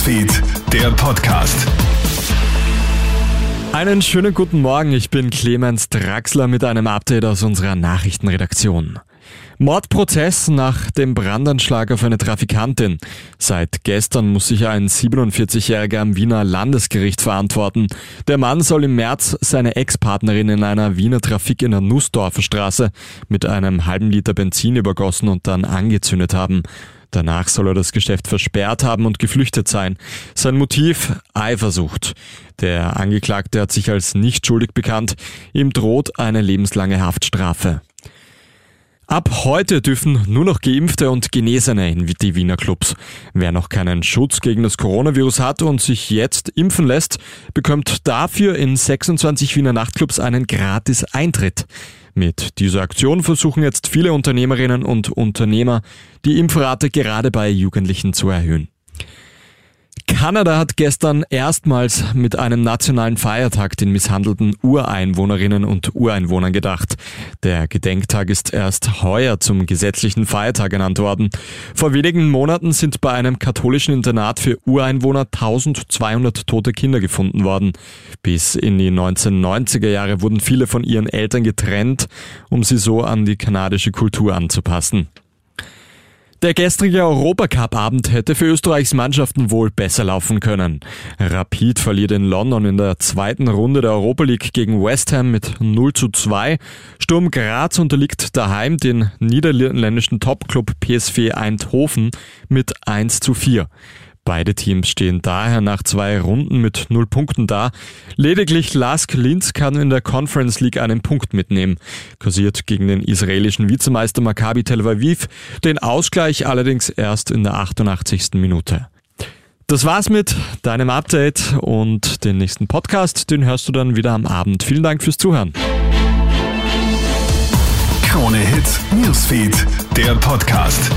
Newsfeed, der Podcast. Einen schönen guten Morgen, ich bin Clemens Draxler mit einem Update aus unserer Nachrichtenredaktion. Mordprozess nach dem Brandanschlag auf eine Trafikantin. Seit gestern muss sich ein 47-Jähriger am Wiener Landesgericht verantworten. Der Mann soll im März seine Ex-Partnerin in einer Wiener Trafik in der Nussdorfer Straße mit einem halben Liter Benzin übergossen und dann angezündet haben. Danach soll er das Geschäft versperrt haben und geflüchtet sein. Sein Motiv Eifersucht. Der Angeklagte hat sich als nicht schuldig bekannt. Ihm droht eine lebenslange Haftstrafe. Ab heute dürfen nur noch Geimpfte und Genesene in die Wiener Clubs. Wer noch keinen Schutz gegen das Coronavirus hat und sich jetzt impfen lässt, bekommt dafür in 26 Wiener Nachtclubs einen gratis Eintritt. Mit dieser Aktion versuchen jetzt viele Unternehmerinnen und Unternehmer, die Impfrate gerade bei Jugendlichen zu erhöhen. Kanada hat gestern erstmals mit einem nationalen Feiertag den misshandelten Ureinwohnerinnen und Ureinwohnern gedacht. Der Gedenktag ist erst heuer zum gesetzlichen Feiertag ernannt worden. Vor wenigen Monaten sind bei einem katholischen Internat für Ureinwohner 1200 tote Kinder gefunden worden. Bis in die 1990er Jahre wurden viele von ihren Eltern getrennt, um sie so an die kanadische Kultur anzupassen. Der gestrige Europacup-Abend hätte für Österreichs Mannschaften wohl besser laufen können. Rapid verliert in London in der zweiten Runde der Europa League gegen West Ham mit 0 zu 2. Sturm Graz unterliegt daheim den niederländischen Topclub PSV Eindhoven mit 1 zu 4. Beide Teams stehen daher nach zwei Runden mit null Punkten da. Lediglich Lask Linz kann in der Conference League einen Punkt mitnehmen. Kursiert gegen den israelischen Vizemeister Maccabi Tel Aviv, den Ausgleich allerdings erst in der 88. Minute. Das war's mit deinem Update und den nächsten Podcast, den hörst du dann wieder am Abend. Vielen Dank fürs Zuhören. Krone Hits, Newsfeed, der Podcast.